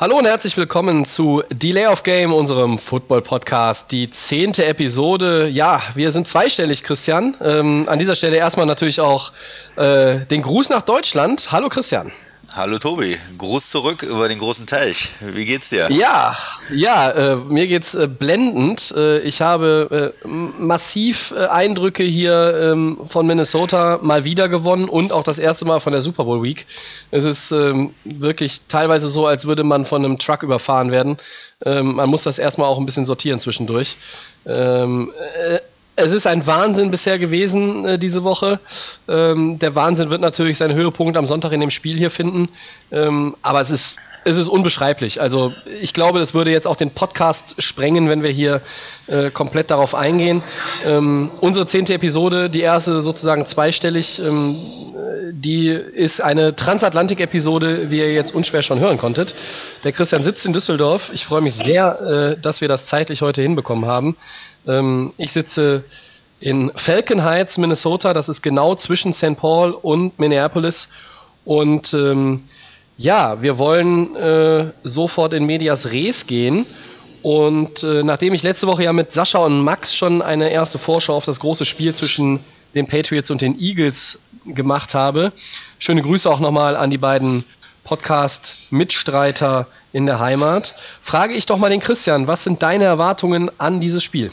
Hallo und herzlich willkommen zu Delay of Game, unserem Football-Podcast. Die zehnte Episode. Ja, wir sind zweistellig, Christian. Ähm, an dieser Stelle erstmal natürlich auch äh, den Gruß nach Deutschland. Hallo, Christian. Hallo Tobi, Gruß zurück über den großen Teich. Wie geht's dir? Ja, ja, äh, mir geht's äh, blendend. Äh, ich habe äh, massiv äh, Eindrücke hier ähm, von Minnesota mal wieder gewonnen und auch das erste Mal von der Super Bowl Week. Es ist ähm, wirklich teilweise so, als würde man von einem Truck überfahren werden. Ähm, man muss das erstmal auch ein bisschen sortieren zwischendurch. Ähm, äh, es ist ein Wahnsinn bisher gewesen äh, diese Woche. Ähm, der Wahnsinn wird natürlich seinen Höhepunkt am Sonntag in dem Spiel hier finden. Ähm, aber es ist, es ist unbeschreiblich. Also ich glaube, das würde jetzt auch den Podcast sprengen, wenn wir hier äh, komplett darauf eingehen. Ähm, unsere zehnte Episode, die erste sozusagen zweistellig, ähm, die ist eine Transatlantik-Episode, wie ihr jetzt unschwer schon hören konntet. Der Christian sitzt in Düsseldorf. Ich freue mich sehr, äh, dass wir das zeitlich heute hinbekommen haben. Ähm, ich sitze in Falcon Heights, Minnesota. Das ist genau zwischen St. Paul und Minneapolis. Und ähm, ja, wir wollen äh, sofort in Medias Res gehen. Und äh, nachdem ich letzte Woche ja mit Sascha und Max schon eine erste Vorschau auf das große Spiel zwischen den Patriots und den Eagles gemacht habe, schöne Grüße auch nochmal an die beiden Podcast-Mitstreiter in der Heimat. Frage ich doch mal den Christian, was sind deine Erwartungen an dieses Spiel?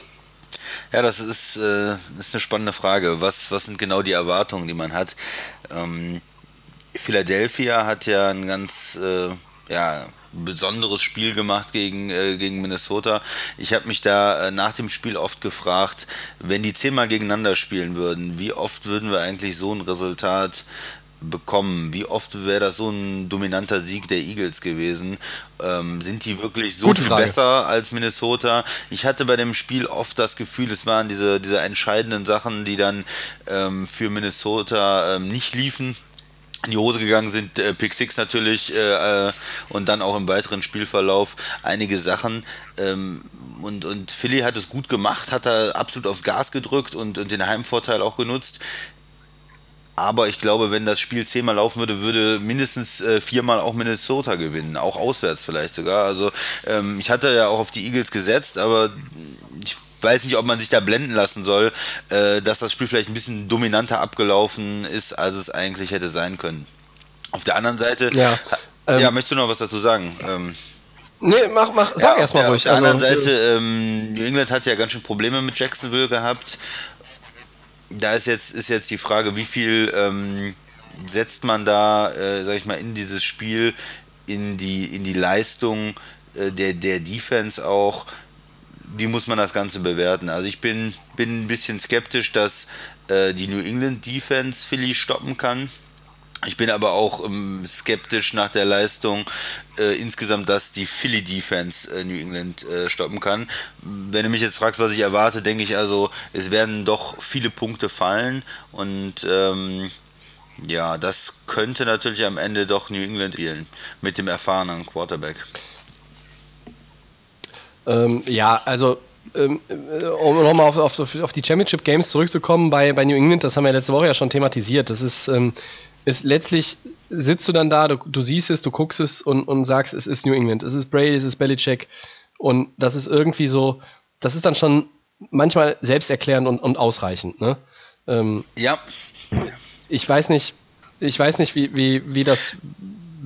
Ja, das ist, äh, ist eine spannende Frage. Was, was sind genau die Erwartungen, die man hat? Ähm, Philadelphia hat ja ein ganz äh, ja, besonderes Spiel gemacht gegen, äh, gegen Minnesota. Ich habe mich da äh, nach dem Spiel oft gefragt, wenn die zehnmal gegeneinander spielen würden, wie oft würden wir eigentlich so ein Resultat bekommen? Wie oft wäre das so ein dominanter Sieg der Eagles gewesen? Ähm, sind die wirklich so Gute viel Frage. besser als Minnesota? Ich hatte bei dem Spiel oft das Gefühl, es waren diese, diese entscheidenden Sachen, die dann ähm, für Minnesota ähm, nicht liefen in die Hose gegangen sind, äh, Pick Six natürlich äh, äh, und dann auch im weiteren Spielverlauf einige Sachen. Ähm, und, und Philly hat es gut gemacht, hat da absolut aufs Gas gedrückt und, und den Heimvorteil auch genutzt. Aber ich glaube, wenn das Spiel zehnmal laufen würde, würde mindestens äh, viermal auch Minnesota gewinnen, auch auswärts vielleicht sogar. Also ähm, ich hatte ja auch auf die Eagles gesetzt, aber ich weiß nicht, ob man sich da blenden lassen soll, äh, dass das Spiel vielleicht ein bisschen dominanter abgelaufen ist, als es eigentlich hätte sein können. Auf der anderen Seite, ja, ähm, ja möchtest du noch was dazu sagen? Ähm, Nee, mach, mach, sag ja, erstmal ruhig. Auf der also, anderen Seite, ähm, New England hat ja ganz schön Probleme mit Jacksonville gehabt da ist jetzt, ist jetzt die Frage, wie viel ähm, setzt man da, äh, sag ich mal, in dieses Spiel, in die, in die Leistung äh, der, der Defense auch, wie muss man das Ganze bewerten? Also ich bin, bin ein bisschen skeptisch, dass äh, die New England Defense Philly stoppen kann. Ich bin aber auch ähm, skeptisch nach der Leistung äh, insgesamt, dass die Philly Defense äh, New England äh, stoppen kann. Wenn du mich jetzt fragst, was ich erwarte, denke ich also, es werden doch viele Punkte fallen und ähm, ja, das könnte natürlich am Ende doch New England spielen mit dem erfahrenen Quarterback. Ähm, ja, also ähm, äh, um nochmal auf, auf, auf, die Championship Games zurückzukommen bei, bei New England, das haben wir letzte Woche ja schon thematisiert. Das ist ähm, ist letztlich sitzt du dann da, du, du siehst es, du guckst es und, und sagst, es ist New England, es ist Brady, es ist Belichick und das ist irgendwie so, das ist dann schon manchmal selbsterklärend und, und ausreichend. Ne? Ähm, ja. Ich weiß nicht, ich weiß nicht, wie, wie, wie das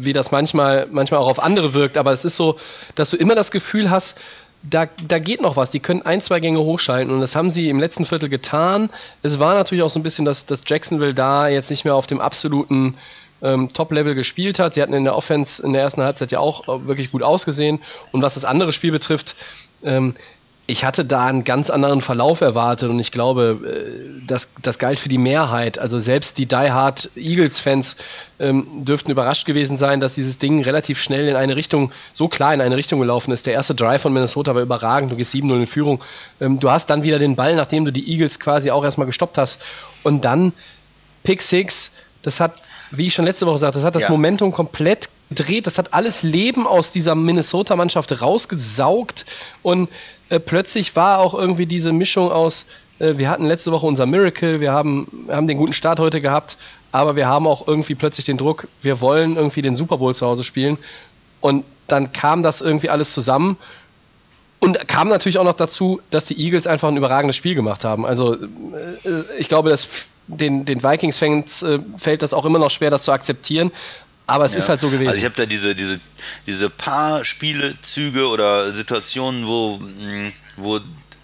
wie das manchmal, manchmal auch auf andere wirkt, aber es ist so, dass du immer das Gefühl hast, da, da geht noch was. Die können ein, zwei Gänge hochschalten und das haben sie im letzten Viertel getan. Es war natürlich auch so ein bisschen, dass, dass Jacksonville da jetzt nicht mehr auf dem absoluten ähm, Top-Level gespielt hat. Sie hatten in der Offense in der ersten Halbzeit ja auch äh, wirklich gut ausgesehen. Und was das andere Spiel betrifft, ähm, ich hatte da einen ganz anderen Verlauf erwartet und ich glaube, äh, das, das galt für die Mehrheit. Also selbst die Die Hard Eagles-Fans ähm, dürften überrascht gewesen sein, dass dieses Ding relativ schnell in eine Richtung, so klar in eine Richtung gelaufen ist. Der erste Drive von Minnesota war überragend, du gehst 7-0 in Führung. Ähm, du hast dann wieder den Ball, nachdem du die Eagles quasi auch erstmal gestoppt hast. Und dann Pick Six, das hat, wie ich schon letzte Woche sagte, das hat das ja. Momentum komplett gedreht. Das hat alles Leben aus dieser Minnesota-Mannschaft rausgesaugt und äh, plötzlich war auch irgendwie diese Mischung aus, äh, wir hatten letzte Woche unser Miracle, wir haben, haben den guten Start heute gehabt aber wir haben auch irgendwie plötzlich den Druck, wir wollen irgendwie den Super Bowl zu Hause spielen. Und dann kam das irgendwie alles zusammen. Und kam natürlich auch noch dazu, dass die Eagles einfach ein überragendes Spiel gemacht haben. Also äh, ich glaube, dass den, den Vikings-Fans äh, fällt das auch immer noch schwer, das zu akzeptieren. Aber es ja. ist halt so gewesen. Also ich habe da diese, diese, diese paar Spielezüge oder Situationen, wo, mm, wo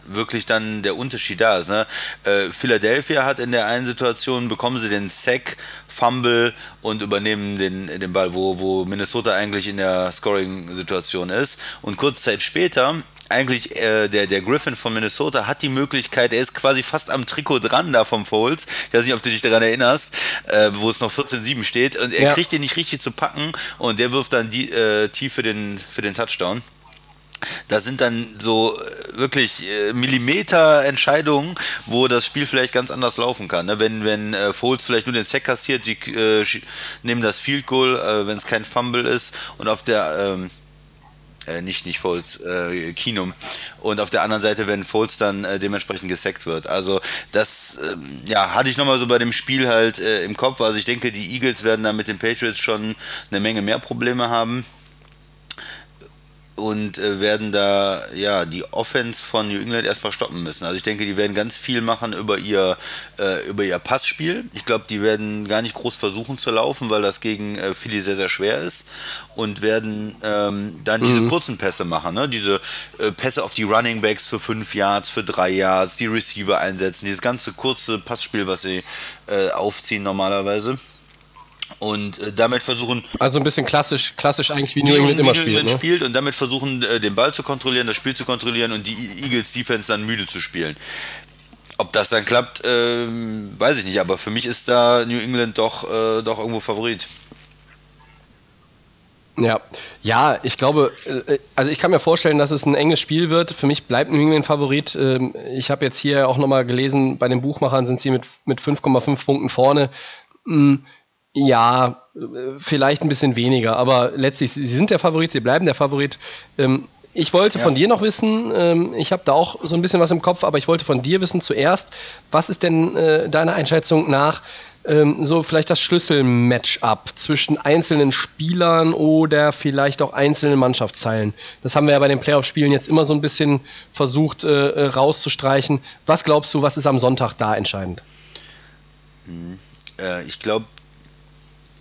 wirklich dann der Unterschied da ist. Ne? Äh, Philadelphia hat in der einen Situation, bekommen sie den Sack, Fumble und übernehmen den, den Ball, wo, wo Minnesota eigentlich in der Scoring-Situation ist. Und kurze Zeit später eigentlich äh, der, der Griffin von Minnesota hat die Möglichkeit, er ist quasi fast am Trikot dran da vom Foles. Ich weiß nicht, ob du dich daran erinnerst, äh, wo es noch 14-7 steht. Und er ja. kriegt den nicht richtig zu packen und der wirft dann die, äh, tief für den, für den Touchdown. Da sind dann so äh, wirklich äh, Millimeter-Entscheidungen, wo das Spiel vielleicht ganz anders laufen kann. Ne? Wenn, wenn äh, Foles vielleicht nur den Sack kassiert, die äh, nehmen das Field Goal, äh, wenn es kein Fumble ist und auf der ähm, äh, nicht, nicht Foles, äh, Kinum. Und auf der anderen Seite, wenn Foles dann äh, dementsprechend gesackt wird. Also das, ähm, ja, hatte ich nochmal so bei dem Spiel halt äh, im Kopf. Also ich denke, die Eagles werden da mit den Patriots schon eine Menge mehr Probleme haben und äh, werden da ja die Offense von New England erstmal stoppen müssen. Also ich denke, die werden ganz viel machen über ihr äh, über ihr Passspiel. Ich glaube, die werden gar nicht groß versuchen zu laufen, weil das gegen äh, Philly sehr sehr schwer ist und werden ähm, dann mhm. diese kurzen Pässe machen, ne? diese äh, Pässe auf die Running Backs für fünf Yards, für drei Yards, die Receiver einsetzen, dieses ganze kurze Passspiel, was sie äh, aufziehen normalerweise und äh, damit versuchen. Also ein bisschen klassisch, klassisch eigentlich wie New England immer spielt. Ne? spielt und damit versuchen, äh, den Ball zu kontrollieren, das Spiel zu kontrollieren und die Eagles Defense dann müde zu spielen. Ob das dann klappt, ähm, weiß ich nicht, aber für mich ist da New England doch, äh, doch irgendwo Favorit. Ja, ja, ich glaube, äh, also ich kann mir vorstellen, dass es ein enges Spiel wird. Für mich bleibt New England Favorit. Ähm, ich habe jetzt hier auch nochmal gelesen, bei den Buchmachern sind sie mit, mit 5,5 Punkten vorne. Ja, vielleicht ein bisschen weniger, aber letztlich, sie sind der Favorit, sie bleiben der Favorit. Ähm, ich wollte von dir noch wissen, ähm, ich habe da auch so ein bisschen was im Kopf, aber ich wollte von dir wissen zuerst, was ist denn äh, deiner Einschätzung nach ähm, so vielleicht das Schlüssel-Matchup zwischen einzelnen Spielern oder vielleicht auch einzelnen Mannschaftsteilen? Das haben wir ja bei den Playoff-Spielen jetzt immer so ein bisschen versucht äh, äh rauszustreichen. Was glaubst du, was ist am Sonntag da entscheidend? Hm, äh, ich glaube,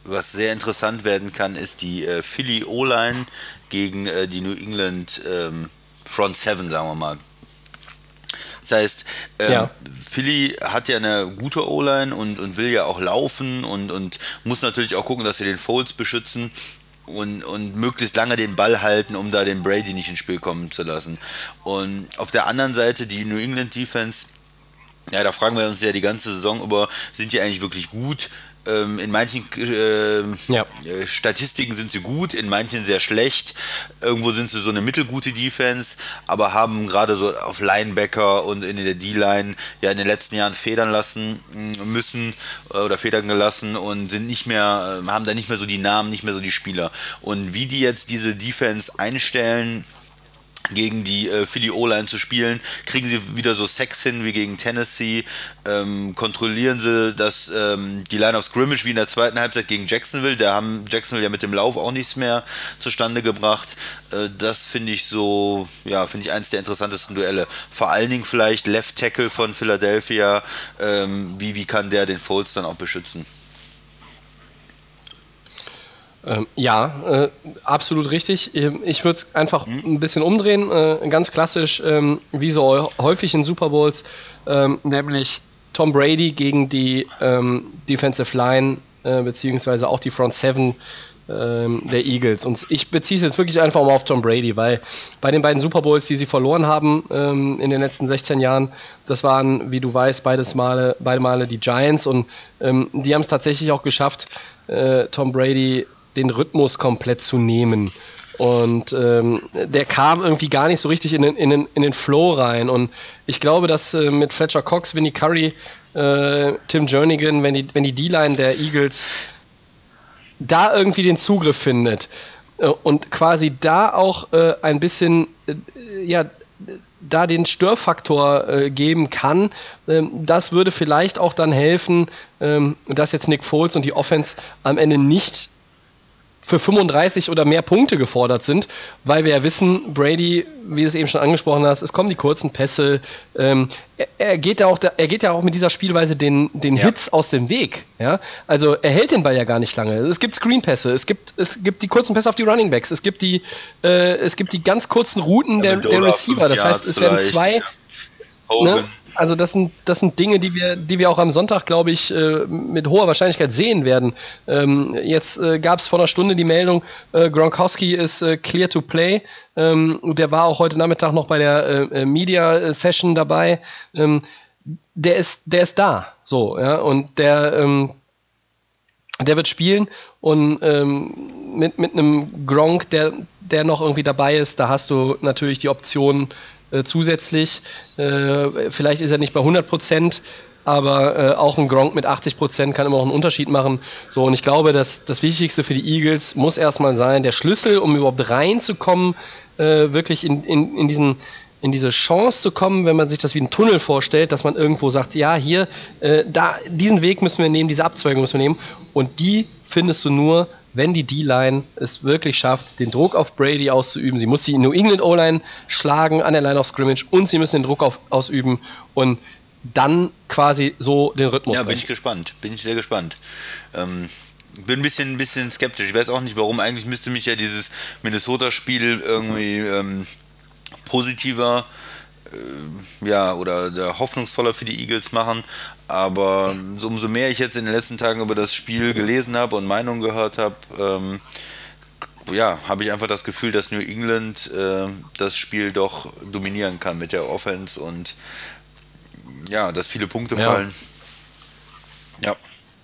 was sehr interessant werden kann, ist die äh, Philly O-Line gegen äh, die New England ähm, Front Seven, sagen wir mal. Das heißt, ähm, ja. Philly hat ja eine gute O-Line und, und will ja auch laufen und, und muss natürlich auch gucken, dass sie den Folds beschützen und, und möglichst lange den Ball halten, um da den Brady nicht ins Spiel kommen zu lassen. Und auf der anderen Seite die New England Defense, ja, da fragen wir uns ja die ganze Saison über, sind die eigentlich wirklich gut? Ähm, in manchen äh, ja. Statistiken sind sie gut, in manchen sehr schlecht. Irgendwo sind sie so eine mittelgute Defense, aber haben gerade so auf Linebacker und in der D-Line ja in den letzten Jahren federn lassen mm, müssen äh, oder federn gelassen und sind nicht mehr, äh, haben da nicht mehr so die Namen, nicht mehr so die Spieler. Und wie die jetzt diese Defense einstellen, gegen die äh, Philly O-Line zu spielen, kriegen sie wieder so Sex hin wie gegen Tennessee, ähm, kontrollieren sie das, ähm, die Line of Scrimmage wie in der zweiten Halbzeit gegen Jacksonville, da haben Jacksonville ja mit dem Lauf auch nichts mehr zustande gebracht. Äh, das finde ich so, ja, finde ich eines der interessantesten Duelle. Vor allen Dingen vielleicht Left Tackle von Philadelphia, ähm, wie, wie kann der den Foles dann auch beschützen? Ähm, ja, äh, absolut richtig. Ähm, ich würde es einfach mhm. ein bisschen umdrehen, äh, ganz klassisch, ähm, wie so häufig in Super Bowls, ähm, nämlich Tom Brady gegen die ähm, Defensive Line, äh, beziehungsweise auch die Front Seven ähm, der Eagles. Und ich beziehe es jetzt wirklich einfach mal auf Tom Brady, weil bei den beiden Super Bowls, die sie verloren haben in den letzten 16 Jahren, das waren, wie du weißt, beides Male, beide Male die Giants und die haben es tatsächlich auch geschafft, äh, Tom Brady den Rhythmus komplett zu nehmen. Und ähm, der kam irgendwie gar nicht so richtig in den, in den, in den Flow rein. Und ich glaube, dass äh, mit Fletcher Cox, Vinnie Curry, äh, Tim Jernigan, wenn die, wenn die D-Line der Eagles da irgendwie den Zugriff findet äh, und quasi da auch äh, ein bisschen, äh, ja, da den Störfaktor äh, geben kann. Ähm, das würde vielleicht auch dann helfen, ähm, dass jetzt Nick Foles und die Offense am Ende nicht für 35 oder mehr Punkte gefordert sind, weil wir ja wissen, Brady, wie du es eben schon angesprochen hast, es kommen die kurzen Pässe. Ähm, er, er, geht ja auch, er geht ja auch mit dieser Spielweise den, den ja. Hits aus dem Weg. Ja? Also er hält den Ball ja gar nicht lange. Es gibt Screenpässe, es gibt, es gibt die kurzen Pässe auf die Running Backs, es gibt die, äh, es gibt die ganz kurzen Routen der, der Receiver. Das heißt, es werden zwei, Ne? Also das sind, das sind Dinge, die wir, die wir auch am Sonntag, glaube ich, äh, mit hoher Wahrscheinlichkeit sehen werden. Ähm, jetzt äh, gab es vor einer Stunde die Meldung, äh, Gronkowski ist äh, clear to play. Ähm, der war auch heute Nachmittag noch bei der äh, äh, Media Session dabei. Ähm, der ist, der ist da, so, ja, und der, ähm, der wird spielen und ähm, mit, mit einem Gronk, der, der noch irgendwie dabei ist, da hast du natürlich die Option, äh, zusätzlich. Äh, vielleicht ist er nicht bei 100 Prozent, aber äh, auch ein Gronk mit 80 Prozent kann immer noch einen Unterschied machen. So, und ich glaube, dass das Wichtigste für die Eagles muss erstmal sein, der Schlüssel, um überhaupt reinzukommen, äh, wirklich in, in, in diesen in diese Chance zu kommen, wenn man sich das wie einen Tunnel vorstellt, dass man irgendwo sagt, ja, hier, äh, da, diesen Weg müssen wir nehmen, diese Abzweigung müssen wir nehmen. Und die findest du nur, wenn die D-Line es wirklich schafft, den Druck auf Brady auszuüben. Sie muss die New England O-Line schlagen an der Line of Scrimmage und sie müssen den Druck auf, ausüben und dann quasi so den Rhythmus. Ja, bin ich gespannt. Bin ich sehr gespannt. Ähm, bin ein bisschen, ein bisschen skeptisch. Ich weiß auch nicht, warum. Eigentlich müsste mich ja dieses Minnesota-Spiel irgendwie ähm, positiver äh, ja, oder hoffnungsvoller für die Eagles machen. Aber so, umso mehr ich jetzt in den letzten Tagen über das Spiel gelesen habe und Meinungen gehört habe, ähm, ja, habe ich einfach das Gefühl, dass New England äh, das Spiel doch dominieren kann mit der Offense und ja, dass viele Punkte ja. fallen. Ja.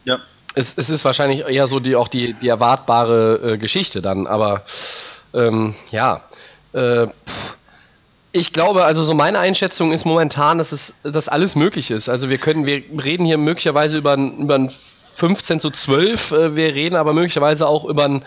Ja. Es, es, ist wahrscheinlich eher so die auch die, die erwartbare äh, Geschichte dann, aber ähm, ja. Äh, ich glaube, also so meine Einschätzung ist momentan, dass es, dass alles möglich ist. Also wir können, wir reden hier möglicherweise über, über ein 15 zu 12, äh, wir reden aber möglicherweise auch über ein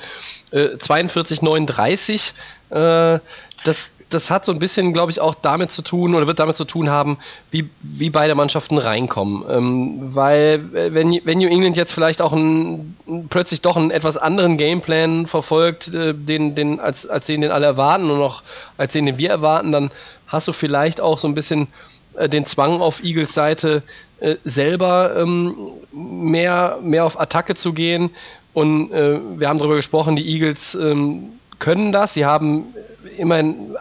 äh, 42, 39. Äh, das, das hat so ein bisschen, glaube ich, auch damit zu tun oder wird damit zu tun haben, wie, wie beide Mannschaften reinkommen. Ähm, weil, äh, wenn, wenn New England jetzt vielleicht auch ein, plötzlich doch einen etwas anderen Gameplan verfolgt, äh, den, den, als, als den, den alle erwarten und auch als den, den wir erwarten, dann hast du vielleicht auch so ein bisschen äh, den Zwang auf Eagles Seite äh, selber ähm, mehr, mehr auf Attacke zu gehen. Und äh, wir haben darüber gesprochen, die Eagles ähm, können das. Sie haben immerhin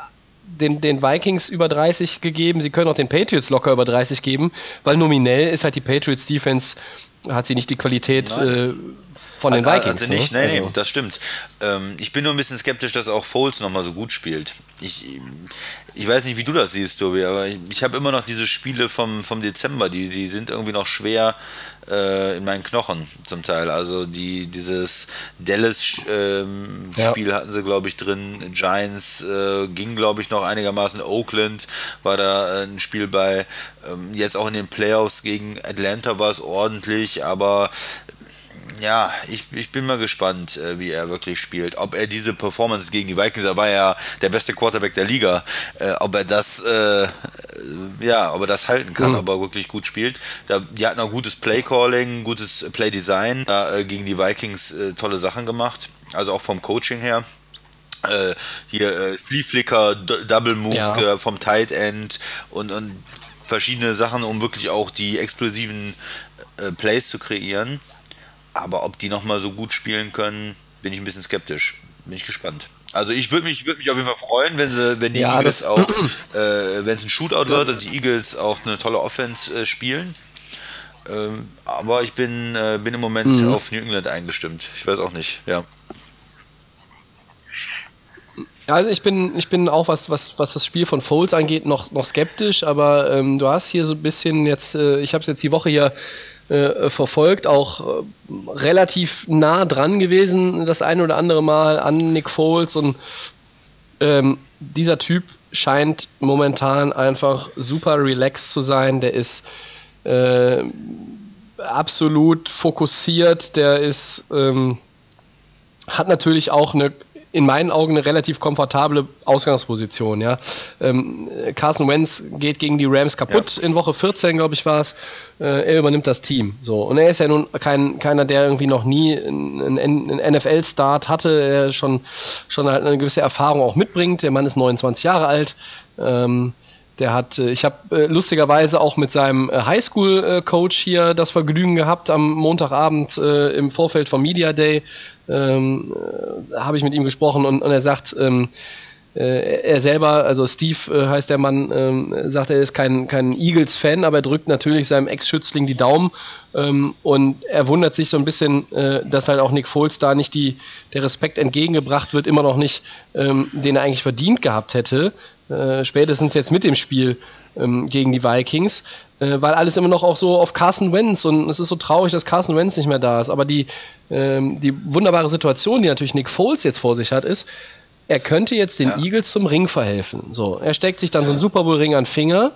den, den Vikings über 30 gegeben, sie können auch den Patriots locker über 30 geben, weil nominell ist halt die Patriots Defense, hat sie nicht die Qualität äh, von den Vikings. Also nicht, ne? nee, nee, also. das stimmt. Ähm, ich bin nur ein bisschen skeptisch, dass auch Foles nochmal so gut spielt. Ich, ich weiß nicht, wie du das siehst, Tobi, aber ich, ich habe immer noch diese Spiele vom, vom Dezember, die, die sind irgendwie noch schwer äh, in meinen Knochen zum Teil. Also die, dieses Dallas-Spiel ähm, ja. hatten sie, glaube ich, drin. Giants äh, ging, glaube ich, noch einigermaßen. Oakland war da äh, ein Spiel bei. Ähm, jetzt auch in den Playoffs gegen Atlanta war es ordentlich, aber ja, ich, ich bin mal gespannt, äh, wie er wirklich spielt. Ob er diese Performance gegen die Vikings, er war ja der beste Quarterback der Liga, äh, ob er das, äh, ja, ob er das halten kann, mhm. ob er wirklich gut spielt. Da, die hatten auch gutes Play-Calling, gutes Play-Design, da äh, gegen die Vikings äh, tolle Sachen gemacht, also auch vom Coaching her. Äh, hier Flea Flicker, Double Moves ja. vom Tight End und, und verschiedene Sachen, um wirklich auch die explosiven Plays zu kreieren. Aber ob die nochmal so gut spielen können, bin ich ein bisschen skeptisch. Bin ich gespannt. Also ich würde mich, würd mich auf jeden Fall freuen, wenn sie, wenn die ja, Eagles auch, äh, wenn es ein Shootout wird und die Eagles auch eine tolle Offense äh, spielen. Ähm, aber ich bin, äh, bin im Moment mhm. auf New England eingestimmt. Ich weiß auch nicht, ja. Also ich bin, ich bin auch, was, was, was das Spiel von Foles angeht, noch, noch skeptisch, aber ähm, du hast hier so ein bisschen jetzt, äh, ich habe es jetzt die Woche hier äh, verfolgt, auch äh, relativ nah dran gewesen, das eine oder andere Mal an Nick Foles und ähm, dieser Typ scheint momentan einfach super relaxed zu sein. Der ist äh, absolut fokussiert, der ist ähm, hat natürlich auch eine in meinen Augen eine relativ komfortable Ausgangsposition. Ja. Ähm, Carson Wentz geht gegen die Rams kaputt ja. in Woche 14, glaube ich, war es. Äh, er übernimmt das Team. So. Und er ist ja nun kein, keiner, der irgendwie noch nie einen, einen NFL-Start hatte, der schon, schon halt eine gewisse Erfahrung auch mitbringt. Der Mann ist 29 Jahre alt. Ähm, der hat, äh, ich habe äh, lustigerweise auch mit seinem äh, Highschool-Coach hier das Vergnügen gehabt am Montagabend äh, im Vorfeld vom Media Day. Ähm, äh, habe ich mit ihm gesprochen und, und er sagt, ähm, äh, er selber, also Steve heißt der Mann, ähm, sagt, er ist kein, kein Eagles-Fan, aber er drückt natürlich seinem Ex-Schützling die Daumen ähm, und er wundert sich so ein bisschen, dass halt auch Nick Foles da nicht die, der Respekt entgegengebracht wird, immer noch nicht, ähm, den er eigentlich verdient gehabt hätte. Äh, spätestens jetzt mit dem Spiel ähm, gegen die Vikings, äh, weil alles immer noch auch so auf Carson Wentz und es ist so traurig, dass Carson Wentz nicht mehr da ist. Aber die, ähm, die wunderbare Situation, die natürlich Nick Foles jetzt vor sich hat, ist, er könnte jetzt den ja. Eagles zum Ring verhelfen. So, er steckt sich dann so einen Super Bowl Ring an den Finger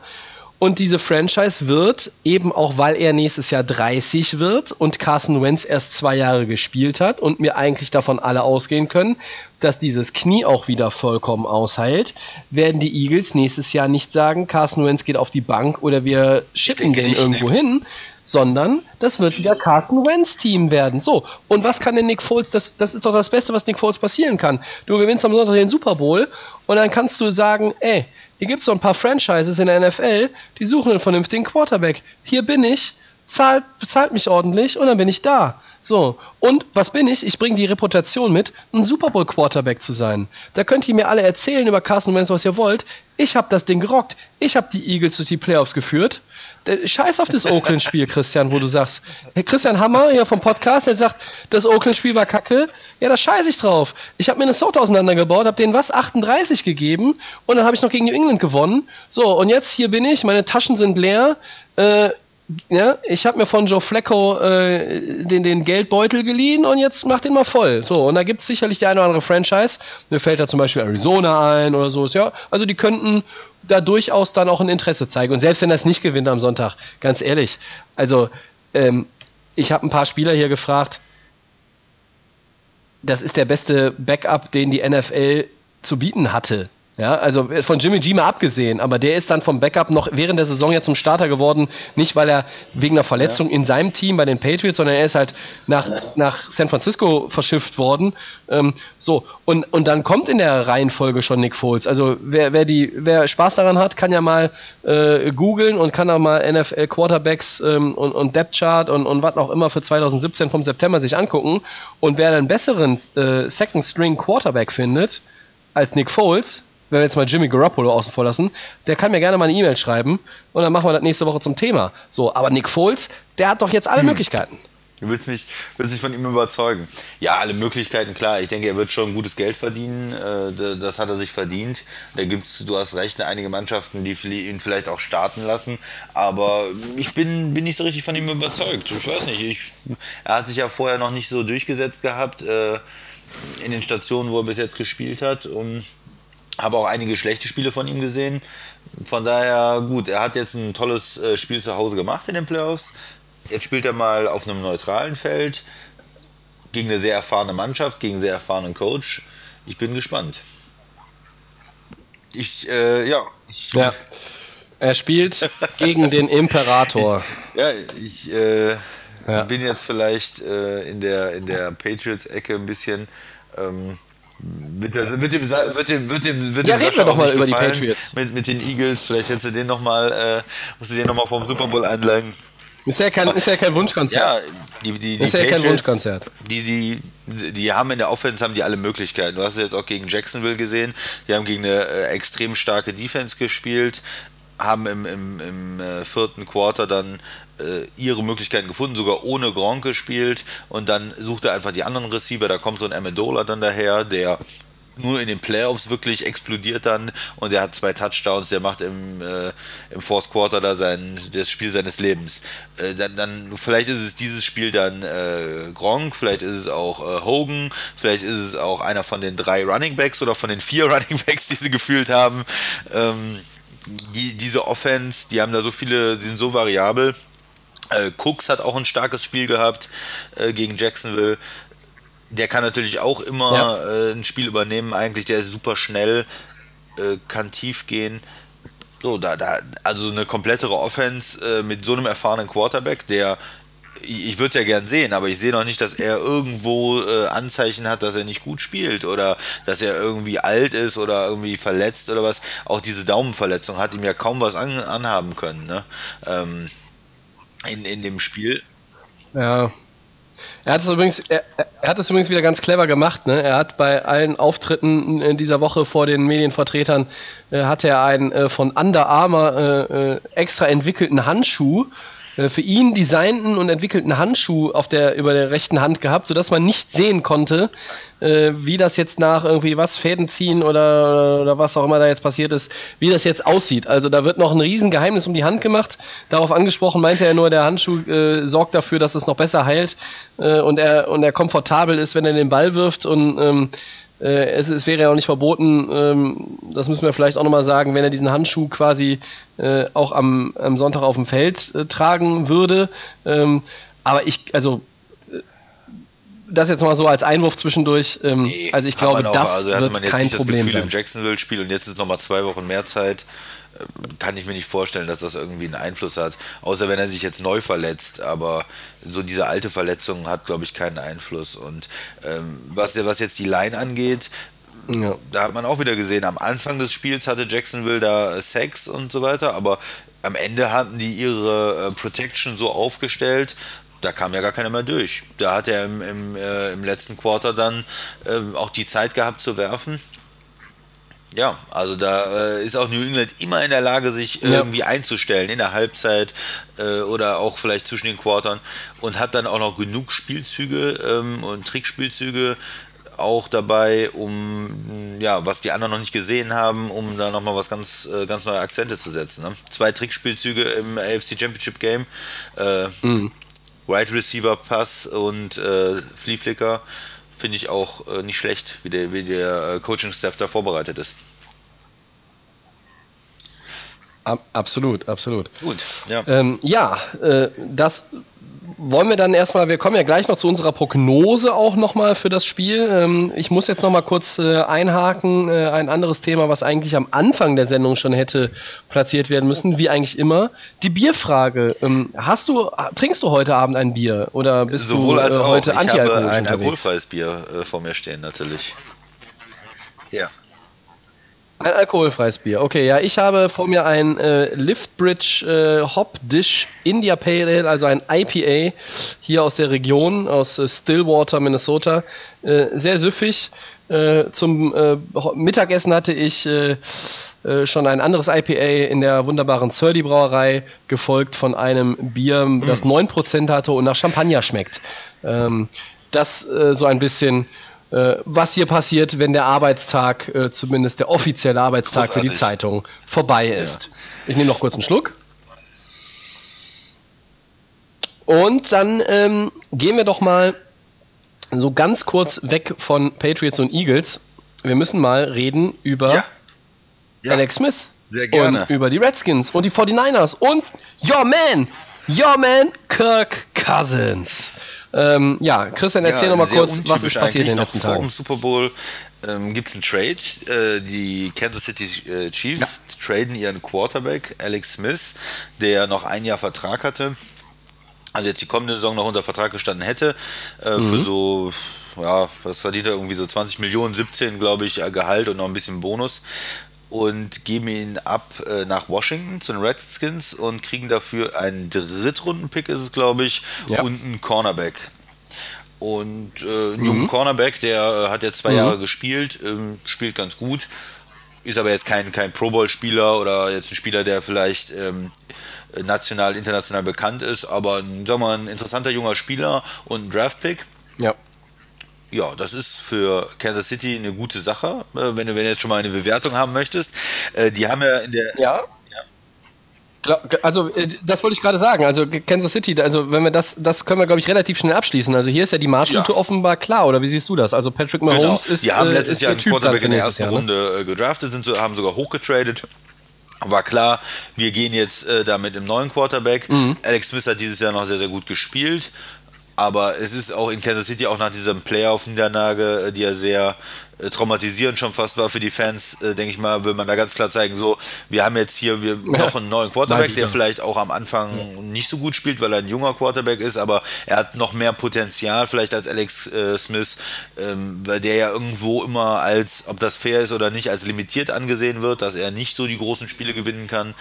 und diese Franchise wird, eben auch weil er nächstes Jahr 30 wird und Carson Wentz erst zwei Jahre gespielt hat und mir eigentlich davon alle ausgehen können, dass dieses Knie auch wieder vollkommen ausheilt, werden die Eagles nächstes Jahr nicht sagen, Carson Wentz geht auf die Bank oder wir schicken den irgendwo hin, sondern das wird wieder Carson Wentz Team werden. So, und was kann denn Nick Foles, das, das ist doch das Beste, was Nick Foles passieren kann. Du gewinnst am Sonntag den Super Bowl und dann kannst du sagen, ey, hier gibt es so ein paar Franchises in der NFL, die suchen einen vernünftigen Quarterback. Hier bin ich, zahlt, bezahlt mich ordentlich und dann bin ich da. So, und was bin ich? Ich bringe die Reputation mit, ein Super Bowl Quarterback zu sein. Da könnt ihr mir alle erzählen über Carson Wentz, was ihr wollt. Ich habe das Ding gerockt. Ich habe die Eagles durch die Playoffs geführt. Scheiß auf das Oakland-Spiel, Christian, wo du sagst, Herr Christian Hammer hier vom Podcast, der sagt, das Oakland-Spiel war kacke. Ja, da scheiße ich drauf. Ich habe Minnesota auseinandergebaut, habe denen was 38 gegeben und dann habe ich noch gegen New England gewonnen. So, und jetzt hier bin ich, meine Taschen sind leer. Äh, ja, ich habe mir von Joe Flacco äh, den, den Geldbeutel geliehen und jetzt mach den mal voll. So, und da gibt es sicherlich die eine oder andere Franchise. Mir fällt da zum Beispiel Arizona ein oder so. Ja, also die könnten da durchaus dann auch ein Interesse zeigen. Und selbst wenn das nicht gewinnt am Sonntag, ganz ehrlich, also ähm, ich habe ein paar Spieler hier gefragt, das ist der beste Backup, den die NFL zu bieten hatte. Ja, also von Jimmy G mal abgesehen, aber der ist dann vom Backup noch während der Saison ja zum Starter geworden, nicht weil er wegen einer Verletzung ja. in seinem Team bei den Patriots, sondern er ist halt nach, nach San Francisco verschifft worden. Ähm, so, und, und dann kommt in der Reihenfolge schon Nick Foles. Also wer, wer, die, wer Spaß daran hat, kann ja mal äh, googeln und kann auch mal NFL Quarterbacks ähm, und, und Depth Chart und, und was auch immer für 2017 vom September sich angucken. Und wer einen besseren äh, Second String Quarterback findet als Nick Foles, wenn wir jetzt mal Jimmy Garoppolo außen vor lassen, der kann mir gerne mal eine E-Mail schreiben und dann machen wir das nächste Woche zum Thema. So, aber Nick Foles, der hat doch jetzt alle hm. Möglichkeiten. Du willst mich, willst mich von ihm überzeugen. Ja, alle Möglichkeiten, klar. Ich denke, er wird schon gutes Geld verdienen. Äh, das hat er sich verdient. Da gibt's, du hast recht, einige Mannschaften, die ihn vielleicht auch starten lassen. Aber ich bin, bin nicht so richtig von ihm überzeugt. Ich weiß nicht. Ich, er hat sich ja vorher noch nicht so durchgesetzt gehabt äh, in den Stationen, wo er bis jetzt gespielt hat. Und habe auch einige schlechte Spiele von ihm gesehen. Von daher, gut, er hat jetzt ein tolles äh, Spiel zu Hause gemacht in den Playoffs. Jetzt spielt er mal auf einem neutralen Feld gegen eine sehr erfahrene Mannschaft, gegen einen sehr erfahrenen Coach. Ich bin gespannt. Ich, äh, ja. Ich, ja. Er spielt gegen den Imperator. Ich, ja, ich äh, ja. bin jetzt vielleicht äh, in der, in der Patriots-Ecke ein bisschen. Ähm, wird, das, wird, dem, wird, dem, wird, dem, wird ja, dem reden wir doch mal über die Patriots. Mit, mit den Eagles, vielleicht hättest du den noch mal, äh, musst du den nochmal vom Super Bowl einlegen. Ist ja kein, ist ja kein Wunschkonzert. Ja, die, die, die ist ja Patriots, kein Wunschkonzert. Die, die, die haben in der Offense haben die alle Möglichkeiten. Du hast es jetzt auch gegen Jacksonville gesehen. Die haben gegen eine äh, extrem starke Defense gespielt, haben im, im, im äh, vierten Quarter dann ihre Möglichkeiten gefunden, sogar ohne Gronk gespielt und dann sucht er einfach die anderen Receiver, da kommt so ein Amendola dann daher, der nur in den Playoffs wirklich explodiert dann. Und er hat zwei Touchdowns, der macht im, äh, im Fourth Quarter da sein, das Spiel seines Lebens. Äh, dann, dann, vielleicht ist es dieses Spiel dann äh, Gronk, vielleicht ist es auch äh, Hogan, vielleicht ist es auch einer von den drei Running Backs oder von den vier Running Backs, die sie gefühlt haben. Ähm, die, diese Offense, die haben da so viele, die sind so variabel äh, Cooks hat auch ein starkes Spiel gehabt äh, gegen Jacksonville. der kann natürlich auch immer ja. äh, ein Spiel übernehmen, eigentlich, der ist super schnell, äh, kann tief gehen. So, da, da, also eine komplettere Offense äh, mit so einem erfahrenen Quarterback, der ich würde ja gern sehen, aber ich sehe noch nicht, dass er irgendwo äh, Anzeichen hat, dass er nicht gut spielt oder dass er irgendwie alt ist oder irgendwie verletzt oder was. Auch diese Daumenverletzung hat ihm ja kaum was an, anhaben können ne? Ähm, in, in dem Spiel. Ja, er hat es übrigens, er, er, hat es übrigens wieder ganz clever gemacht. Ne? Er hat bei allen Auftritten in dieser Woche vor den Medienvertretern äh, hat er einen äh, von Under Armour äh, äh extra entwickelten Handschuh äh, für ihn designten und entwickelten Handschuh auf der, über der rechten Hand gehabt, sodass man nicht sehen konnte, äh, wie das jetzt nach irgendwie was, Fäden ziehen oder, oder was auch immer da jetzt passiert ist, wie das jetzt aussieht. Also da wird noch ein Riesengeheimnis um die Hand gemacht. Darauf angesprochen meinte er nur, der Handschuh äh, sorgt dafür, dass es noch besser heilt äh, und, er, und er komfortabel ist, wenn er den Ball wirft und ähm, äh, es, es, wäre ja auch nicht verboten, ähm, das müssen wir vielleicht auch nochmal sagen, wenn er diesen Handschuh quasi äh, auch am, am, Sonntag auf dem Feld äh, tragen würde. Ähm, aber ich, also äh, das jetzt mal so als Einwurf zwischendurch. Ähm, nee, also ich glaube, auch, das also wird man jetzt kein nicht Problem das Gefühl sein. im Jacksonville-Spiel und jetzt ist nochmal zwei Wochen mehr Zeit kann ich mir nicht vorstellen, dass das irgendwie einen Einfluss hat. Außer wenn er sich jetzt neu verletzt. Aber so diese alte Verletzung hat, glaube ich, keinen Einfluss. Und ähm, was, was jetzt die Line angeht, ja. da hat man auch wieder gesehen, am Anfang des Spiels hatte Jacksonville da Sex und so weiter, aber am Ende hatten die ihre äh, Protection so aufgestellt, da kam ja gar keiner mehr durch. Da hat er im, im, äh, im letzten Quarter dann äh, auch die Zeit gehabt zu werfen. Ja, also da äh, ist auch New England immer in der Lage, sich ja. irgendwie einzustellen in der Halbzeit äh, oder auch vielleicht zwischen den Quartern und hat dann auch noch genug Spielzüge ähm, und Trickspielzüge auch dabei, um ja, was die anderen noch nicht gesehen haben, um da nochmal was ganz, äh, ganz neue Akzente zu setzen. Ne? Zwei Trickspielzüge im AFC Championship Game. Äh, mhm. Wide Receiver Pass und äh, Flea Flicker finde ich auch äh, nicht schlecht, wie der, wie der äh, Coaching-Staff da vorbereitet ist. Absolut, absolut. Gut, ja. Ähm, ja, äh, das wollen wir dann erstmal, wir kommen ja gleich noch zu unserer Prognose auch nochmal für das Spiel. Ähm, ich muss jetzt nochmal kurz äh, einhaken, äh, ein anderes Thema, was eigentlich am Anfang der Sendung schon hätte platziert werden müssen, wie eigentlich immer. Die Bierfrage. Ähm, hast du, trinkst du heute Abend ein Bier oder bist Sowohl du als äh, heute anti Ich habe ein alkoholfreies Bier äh, vor mir stehen natürlich. Ja. Ein alkoholfreies Bier. Okay, ja, ich habe vor mir ein äh, Liftbridge äh, Hop Dish India Pale Ale, also ein IPA hier aus der Region, aus äh, Stillwater, Minnesota. Äh, sehr süffig. Äh, zum äh, Mittagessen hatte ich schon ein anderes IPA in der wunderbaren Surly Brauerei, gefolgt von einem Bier, das 9% hatte und nach Champagner schmeckt. Ähm, das so ein bisschen äh, was hier passiert, wenn der Arbeitstag, äh, zumindest der offizielle Arbeitstag Großartig. für die Zeitung, vorbei ist. Ja. Ich nehme noch kurz einen Schluck. Und dann ähm, gehen wir doch mal so ganz kurz weg von Patriots und Eagles. Wir müssen mal reden über ja. Ja. Alex Smith. Sehr gerne. Und über die Redskins und die 49ers und Your Man, Your Man Kirk Cousins. Ähm, ja, Christian, erzähl ja, noch mal kurz, was ist passiert in den letzten Tagen. Vor dem Super Bowl ähm, gibt es einen Trade. Äh, die Kansas City äh, Chiefs ja. traden ihren Quarterback Alex Smith, der noch ein Jahr Vertrag hatte. Also jetzt die kommende Saison noch unter Vertrag gestanden hätte. Äh, mhm. Für so, ja, was verdient er? Irgendwie so 20 Millionen, 17 glaube ich, Gehalt und noch ein bisschen Bonus und geben ihn ab äh, nach Washington zu den Redskins und kriegen dafür einen Drittrunden-Pick, ist es glaube ich, ja. und einen Cornerback. Und äh, einen mhm. jungen Cornerback, der äh, hat jetzt zwei mhm. Jahre gespielt, ähm, spielt ganz gut, ist aber jetzt kein, kein Pro Bowl-Spieler oder jetzt ein Spieler, der vielleicht ähm, national, international bekannt ist, aber ein, sagen wir, ein interessanter junger Spieler und ein Draft-Pick. Ja. Ja, das ist für Kansas City eine gute Sache, äh, wenn du, wenn du jetzt schon mal eine Bewertung haben möchtest. Äh, die haben ja in der. Ja. Also, äh, das wollte ich gerade sagen. Also, Kansas City, also, wenn wir das, das können wir, glaube ich, relativ schnell abschließen. Also, hier ist ja die Marschroute ja. offenbar klar, oder wie siehst du das? Also, Patrick genau. Mahomes genau. ist. Die haben letztes Jahr einen Quarterback in der ersten Jahr, ne? Runde gedraftet, sind, haben sogar hochgetradet. War klar, wir gehen jetzt äh, da mit dem neuen Quarterback. Mhm. Alex Smith hat dieses Jahr noch sehr, sehr gut gespielt Aber es ist auch in Kansas City auch nach dieser Playoff-Niederlage, äh, die ja sehr äh, traumatisierend schon fast war für die Fans, äh, denke ich mal, will man da ganz klar zeigen, so, wir haben jetzt hier wir ja. noch einen neuen Quarterback, der vielleicht auch am Anfang ja. nicht so gut spielt, weil er ein junger Quarterback ist, aber er hat noch mehr Potenzial vielleicht als Alex äh, Smith, ähm, weil der ja irgendwo immer als, ob das fair ist oder nicht, als limitiert angesehen wird, dass er nicht so die großen Spiele gewinnen kann.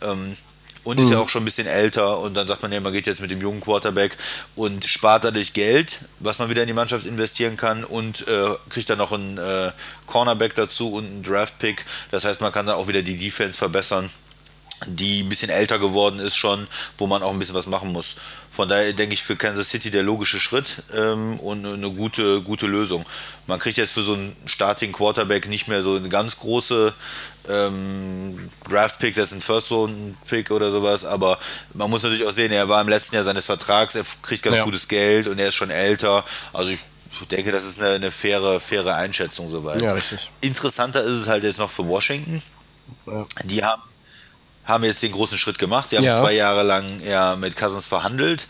Ähm, und ist mhm. ja auch schon ein bisschen älter und dann sagt man ja, man geht jetzt mit dem jungen Quarterback und spart dadurch Geld, was man wieder in die Mannschaft investieren kann und äh, kriegt dann noch einen äh, Cornerback dazu und einen Draftpick. Das heißt, man kann dann auch wieder die Defense verbessern, die ein bisschen älter geworden ist schon, wo man auch ein bisschen was machen muss. Von daher denke ich für Kansas City der logische Schritt ähm, und eine gute, gute Lösung. Man kriegt jetzt für so einen Starting Quarterback nicht mehr so eine ganz große ähm, Draft-Picks, jetzt ein First-Round-Pick oder sowas, aber man muss natürlich auch sehen, er war im letzten Jahr seines Vertrags, er kriegt ganz ja. gutes Geld und er ist schon älter. Also ich denke, das ist eine, eine faire, faire Einschätzung soweit. Ja, richtig. Interessanter ist es halt jetzt noch für Washington. Ja. Die haben haben jetzt den großen Schritt gemacht. Sie haben ja. zwei Jahre lang ja mit Cousins verhandelt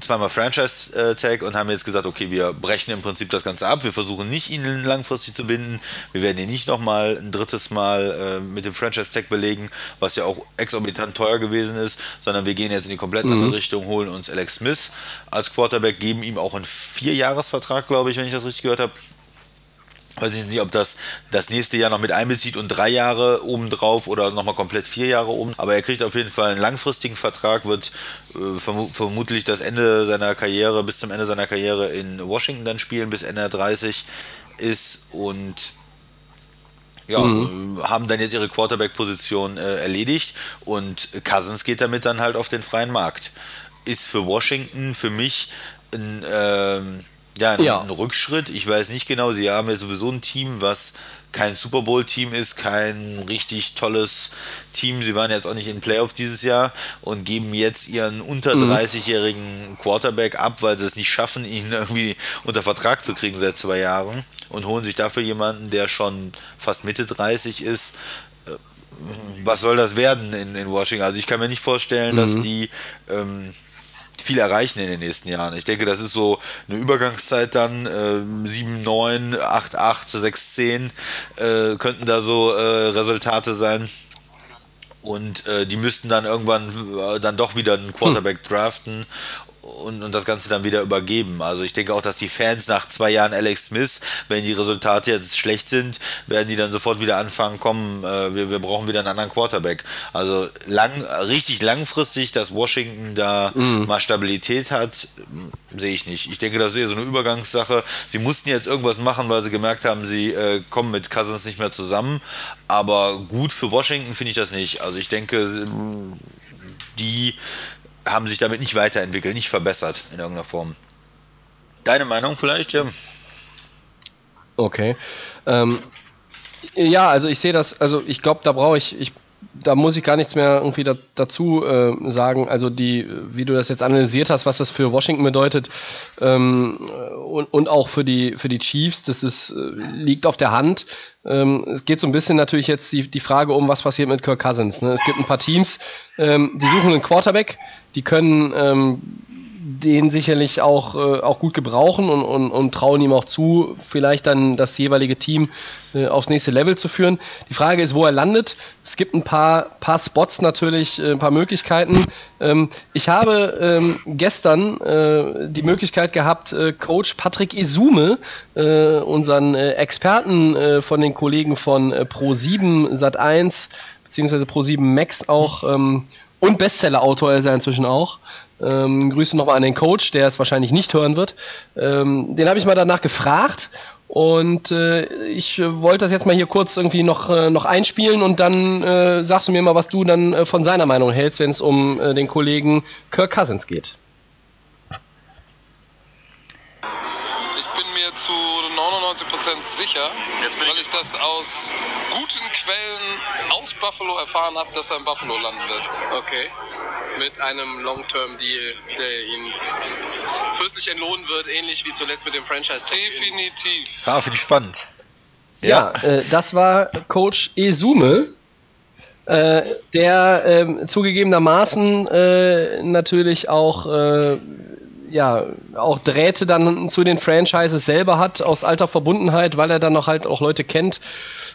zweimal Franchise-Tag und haben jetzt gesagt, okay, wir brechen im Prinzip das Ganze ab. Wir versuchen nicht, ihn langfristig zu binden. Wir werden ihn nicht nochmal ein drittes Mal äh, mit dem Franchise-Tag belegen, was ja auch exorbitant teuer gewesen ist, sondern wir gehen jetzt in die komplett andere mhm. Richtung, holen uns Alex Smith als Quarterback, geben ihm auch einen Vierjahresvertrag, glaube ich, wenn ich das richtig gehört habe weiß ich nicht, ob das das nächste Jahr noch mit einbezieht und drei Jahre obendrauf oder nochmal komplett vier Jahre oben. Aber er kriegt auf jeden Fall einen langfristigen Vertrag, wird äh, verm vermutlich das Ende seiner Karriere, bis zum Ende seiner Karriere in Washington dann spielen, bis Ende 30 ist und ja, mhm. haben dann jetzt ihre Quarterback-Position äh, erledigt und Cousins geht damit dann halt auf den freien Markt. Ist für Washington für mich ein ähm, ja, ein, ja. ein Rückschritt. Ich weiß nicht genau, sie haben ja sowieso ein Team, was kein Super Bowl-Team ist, kein richtig tolles Team. Sie waren jetzt auch nicht in Playoff dieses Jahr und geben jetzt ihren unter 30-jährigen Quarterback ab, weil sie es nicht schaffen, ihn irgendwie unter Vertrag zu kriegen seit zwei Jahren und holen sich dafür jemanden, der schon fast Mitte 30 ist. Äh, was soll das werden in, in Washington? Also ich kann mir nicht vorstellen, mhm. dass die ähm, viel erreichen in den nächsten Jahren. Ich denke, das ist so eine Übergangszeit dann, äh, 7, 9, 8, 8, 6, 10 äh, könnten da so äh, Resultate sein. Und äh, die müssten dann irgendwann äh, dann doch wieder einen Quarterback hm. draften und, und das Ganze dann wieder übergeben. Also ich denke auch, dass die Fans nach zwei Jahren Alex Smith, wenn die Resultate jetzt schlecht sind, werden die dann sofort wieder anfangen, kommen, äh, wir, wir brauchen wieder einen anderen Quarterback. Also lang, richtig langfristig, dass Washington da mhm. mal Stabilität hat, sehe ich nicht. Ich denke, das ist eher so eine Übergangssache. Sie mussten jetzt irgendwas machen, weil sie gemerkt haben, sie äh, kommen mit Cousins nicht mehr zusammen. Aber gut für Washington finde ich das nicht. Also ich denke, die haben sich damit nicht weiterentwickelt, nicht verbessert in irgendeiner Form. Deine Meinung vielleicht, ja? Okay. Ähm, ja, also ich sehe das, also ich glaube, da brauche ich, ich, da muss ich gar nichts mehr irgendwie da, dazu äh, sagen. Also die, wie du das jetzt analysiert hast, was das für Washington bedeutet ähm, und, und auch für die, für die Chiefs, das ist, äh, liegt auf der Hand. Ähm, es geht so ein bisschen natürlich jetzt die, die Frage um, was passiert mit Kirk Cousins. Ne? Es gibt ein paar Teams, ähm, die suchen einen Quarterback, die können ähm, den sicherlich auch, äh, auch gut gebrauchen und, und, und trauen ihm auch zu, vielleicht dann das jeweilige Team äh, aufs nächste Level zu führen. Die Frage ist, wo er landet. Es gibt ein paar, paar Spots natürlich, äh, ein paar Möglichkeiten. Ähm, ich habe ähm, gestern äh, die Möglichkeit gehabt, äh, Coach Patrick Isume, äh, unseren Experten von den Kollegen von Pro7 Sat1 beziehungsweise Pro7 Max auch ähm, und Bestseller-Autor ist er inzwischen auch, ähm, Grüße nochmal an den Coach, der es wahrscheinlich nicht hören wird. Ähm, den habe ich mal danach gefragt und äh, ich wollte das jetzt mal hier kurz irgendwie noch, äh, noch einspielen und dann äh, sagst du mir mal, was du dann äh, von seiner Meinung hältst, wenn es um äh, den Kollegen Kirk Cousins geht. zu 99% sicher, weil ich das aus guten Quellen aus Buffalo erfahren habe, dass er in Buffalo landen wird. Okay. Mit einem Long-Term-Deal, der ihn fürstlich entlohnen wird, ähnlich wie zuletzt mit dem Franchise. Definitiv. Ja, finde ich spannend. Ja, ja äh, das war Coach Esume. Äh, der äh, zugegebenermaßen äh, natürlich auch äh, ja auch Drähte dann zu den Franchises selber hat, aus alter Verbundenheit, weil er dann noch halt auch Leute kennt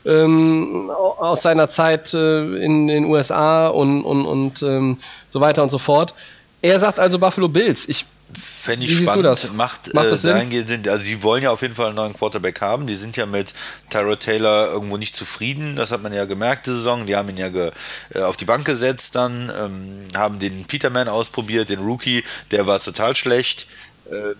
ähm, aus seiner Zeit äh, in den USA und, und, und ähm, so weiter und so fort. Er sagt also Buffalo Bills. Ich Fände ich spannend. Das? Macht, Macht das äh, dahingehend, also sie wollen ja auf jeden Fall einen neuen Quarterback haben. Die sind ja mit Tyrod Taylor irgendwo nicht zufrieden. Das hat man ja gemerkt, die Saison. Die haben ihn ja ge, äh, auf die Bank gesetzt dann, ähm, haben den Peterman ausprobiert, den Rookie, der war total schlecht. Ähm,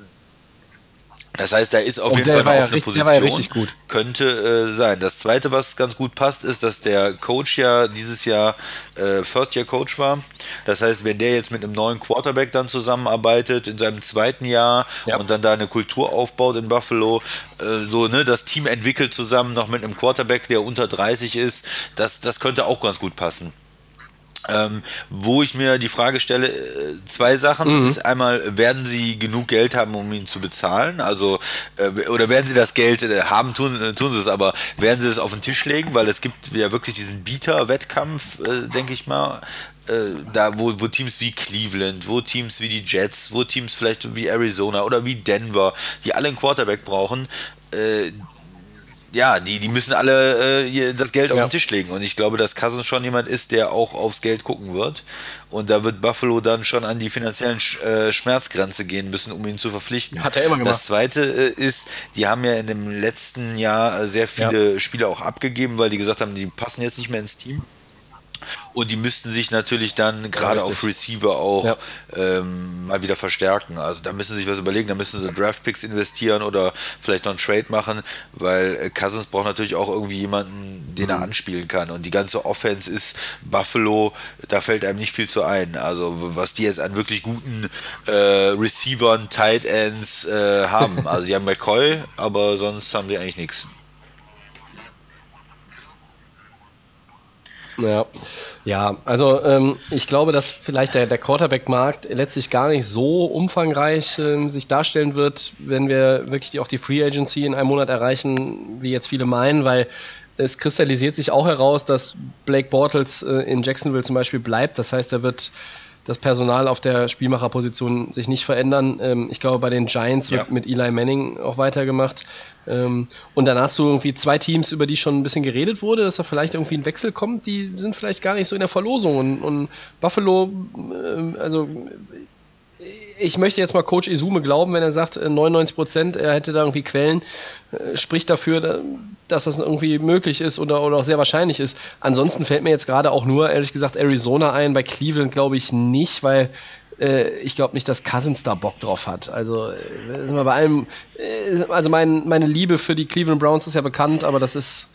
das heißt, da ist auf Und jeden Fall noch ja eine Position. Ja. Könnte äh, sein. Das zweite, was ganz gut passt, ist, dass der Coach ja dieses Jahr äh, First-Year-Coach war. Das heißt, wenn der jetzt mit einem neuen Quarterback dann zusammenarbeitet in seinem zweiten Jahr ja. und dann da eine Kultur aufbaut in Buffalo, äh, so, ne, das Team entwickelt zusammen noch mit einem Quarterback, der unter 30 ist, das, das könnte auch ganz gut passen. Ähm, wo ich mir die Frage stelle, äh, zwei Sachen. Mhm. Ist einmal, werden sie genug Geld haben, um ihn zu bezahlen? Also, äh, oder werden sie das Geld äh, haben, tun, äh, tun sie es, aber werden sie es auf den Tisch legen? Weil es gibt ja wirklich diesen Bieter-Wettkampf, äh, denke ich mal, äh, da wo, wo Teams wie Cleveland, wo Teams wie die Jets, wo Teams vielleicht wie Arizona oder wie Denver, die alle einen Quarterback brauchen, ja, die, die müssen alle äh, das Geld auf ja. den Tisch legen. Und ich glaube, dass Cousins schon jemand ist, der auch aufs Geld gucken wird. Und da wird Buffalo dann schon an die finanziellen äh, Schmerzgrenze gehen müssen, um ihn zu verpflichten. Hat er immer gemacht. Das zweite äh, ist, die haben ja in dem letzten Jahr sehr viele ja. Spieler auch abgegeben, weil die gesagt haben, die passen jetzt nicht mehr ins Team. Und die müssten sich natürlich dann gerade auf Receiver auch ja. ähm, mal wieder verstärken. Also da müssen sie sich was überlegen, da müssen sie Draftpicks investieren oder vielleicht noch einen Trade machen, weil äh, Cousins braucht natürlich auch irgendwie jemanden, den mhm. er anspielen kann. Und die ganze Offense ist Buffalo, da fällt einem nicht viel zu ein. Also was die jetzt an wirklich guten äh, Receivern, Tight Ends äh, haben. Also die haben McCoy, aber sonst haben sie eigentlich nichts. Ja, ja also ähm, ich glaube, dass vielleicht der, der Quarterback-Markt letztlich gar nicht so umfangreich äh, sich darstellen wird, wenn wir wirklich die, auch die Free Agency in einem Monat erreichen, wie jetzt viele meinen, weil es kristallisiert sich auch heraus, dass Blake Bortles äh, in Jacksonville zum Beispiel bleibt. Das heißt, er wird das Personal auf der Spielmacherposition sich nicht verändern. Ähm, ich glaube, bei den Giants wird ja. mit Eli Manning auch weitergemacht. Ähm, und dann hast du irgendwie zwei Teams, über die schon ein bisschen geredet wurde, dass da vielleicht irgendwie ein Wechsel kommt, die sind vielleicht gar nicht so in der Verlosung. Und, und Buffalo, äh, also ich möchte jetzt mal Coach Izume glauben, wenn er sagt, 99 äh, Prozent, er hätte da irgendwie Quellen, äh, spricht dafür, dass das irgendwie möglich ist oder, oder auch sehr wahrscheinlich ist. Ansonsten fällt mir jetzt gerade auch nur, ehrlich gesagt, Arizona ein. Bei Cleveland glaube ich nicht, weil äh, ich glaube nicht, dass Cousins da Bock drauf hat. Also äh, bei allem, also mein, meine Liebe für die Cleveland Browns ist ja bekannt, aber das ist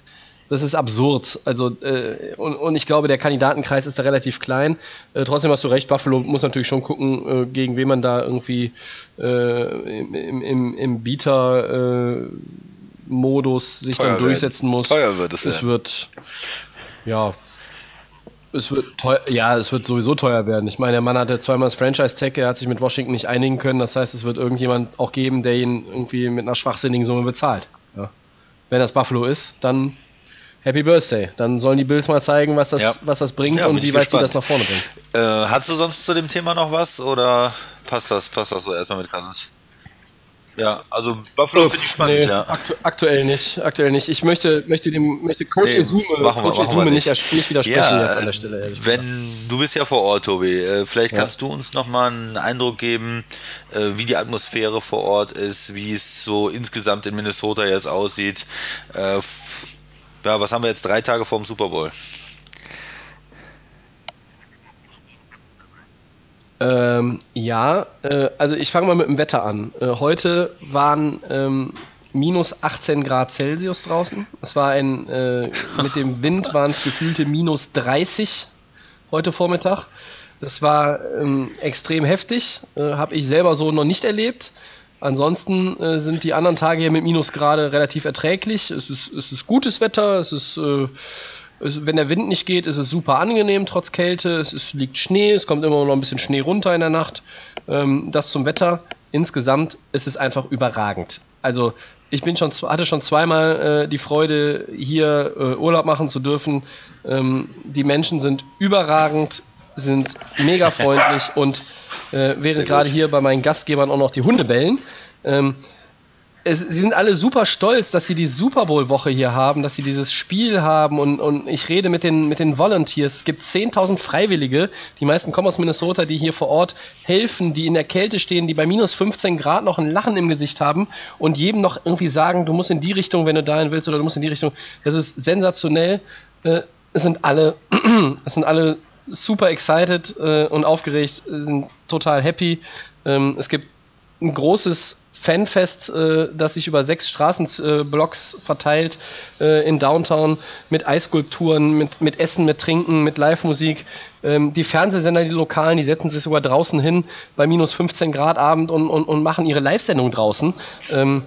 das ist absurd. Also, äh, und, und, ich glaube, der Kandidatenkreis ist da relativ klein. Äh, trotzdem hast du recht, Buffalo muss natürlich schon gucken, äh, gegen wen man da irgendwie äh, im, im, im Bieter-Modus sich teuer dann durchsetzen werden. muss. Teuer wird es. Es ja. wird, ja, es wird teuer, ja, es wird sowieso teuer werden. Ich meine, der Mann hatte zweimal das Franchise-Tag, er hat sich mit Washington nicht einigen können. Das heißt, es wird irgendjemand auch geben, der ihn irgendwie mit einer schwachsinnigen Summe bezahlt. Ja. Wenn das Buffalo ist, dann Happy Birthday. Dann sollen die Bills mal zeigen, was das, ja. was das bringt ja, und wie weit sie das nach vorne bringen. Äh, hast du sonst zu dem Thema noch was oder passt das, passt das so erstmal mit Cousins? Ja, also Buffalo finde ich spannend, nee, ja. Aktu aktuell nicht, aktuell nicht. Ich möchte, möchte dem möchte Coach nee, Izume, Coach wir, Izume nicht, nicht, widersprechen ja, jetzt an der Stelle. Wenn du bist ja vor Ort, Tobi, äh, vielleicht ja. kannst du uns nochmal einen Eindruck geben, äh, wie die Atmosphäre vor Ort ist, wie es so insgesamt in Minnesota jetzt aussieht. Ja, was haben wir jetzt drei Tage vor dem Super Bowl? Ähm, ja, äh, also ich fange mal mit dem Wetter an. Äh, heute waren ähm, minus 18 Grad Celsius draußen. Es war ein, äh, mit dem Wind waren es gefühlte minus 30 heute Vormittag. Das war ähm, extrem heftig, äh, habe ich selber so noch nicht erlebt. Ansonsten äh, sind die anderen Tage hier mit Minusgrade relativ erträglich. Es ist, es ist gutes Wetter, es ist, äh, es, wenn der Wind nicht geht, ist es super angenehm trotz Kälte. Es ist, liegt Schnee, es kommt immer noch ein bisschen Schnee runter in der Nacht. Ähm, das zum Wetter. Insgesamt ist es einfach überragend. Also ich bin schon, hatte schon zweimal äh, die Freude, hier äh, Urlaub machen zu dürfen. Ähm, die Menschen sind überragend, sind mega freundlich und äh, während gerade hier bei meinen Gastgebern auch noch die Hunde bellen. Ähm, es, sie sind alle super stolz, dass sie die Super Bowl-Woche hier haben, dass sie dieses Spiel haben und, und ich rede mit den, mit den Volunteers. Es gibt 10.000 Freiwillige, die meisten kommen aus Minnesota, die hier vor Ort helfen, die in der Kälte stehen, die bei minus 15 Grad noch ein Lachen im Gesicht haben und jedem noch irgendwie sagen, du musst in die Richtung, wenn du dahin willst oder du musst in die Richtung. Das ist sensationell. Äh, es sind alle, es sind alle super excited äh, und aufgeregt, sind total happy. Ähm, es gibt ein großes Fanfest, äh, das sich über sechs Straßenblocks äh, verteilt äh, in Downtown mit Eisskulpturen, mit, mit Essen, mit Trinken, mit Live-Musik. Ähm, die Fernsehsender, die Lokalen, die setzen sich sogar draußen hin bei minus 15 Grad Abend und, und, und machen ihre Live-Sendung draußen. Ähm,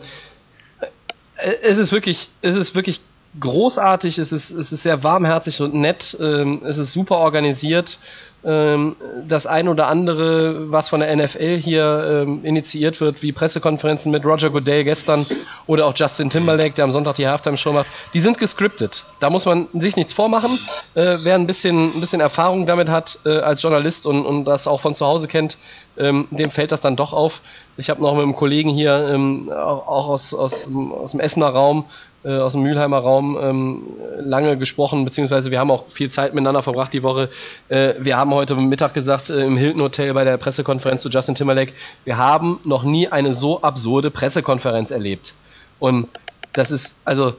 äh, es ist wirklich, es ist wirklich großartig, es ist, es ist sehr warmherzig und nett, ähm, es ist super organisiert ähm, das ein oder andere, was von der NFL hier ähm, initiiert wird, wie Pressekonferenzen mit Roger Goodell gestern oder auch Justin Timberlake, der am Sonntag die Halftime-Show macht, die sind gescriptet. Da muss man sich nichts vormachen. Äh, wer ein bisschen, ein bisschen Erfahrung damit hat äh, als Journalist und, und das auch von zu Hause kennt, ähm, dem fällt das dann doch auf. Ich habe noch mit einem Kollegen hier, ähm, auch, aus, aus, aus dem Essener Raum, äh, aus dem Mülheimer Raum ähm, lange gesprochen, beziehungsweise wir haben auch viel Zeit miteinander verbracht die Woche. Äh, wir haben heute Mittag gesagt äh, im Hilton Hotel bei der Pressekonferenz zu Justin Timberlake, wir haben noch nie eine so absurde Pressekonferenz erlebt. Und das ist, also,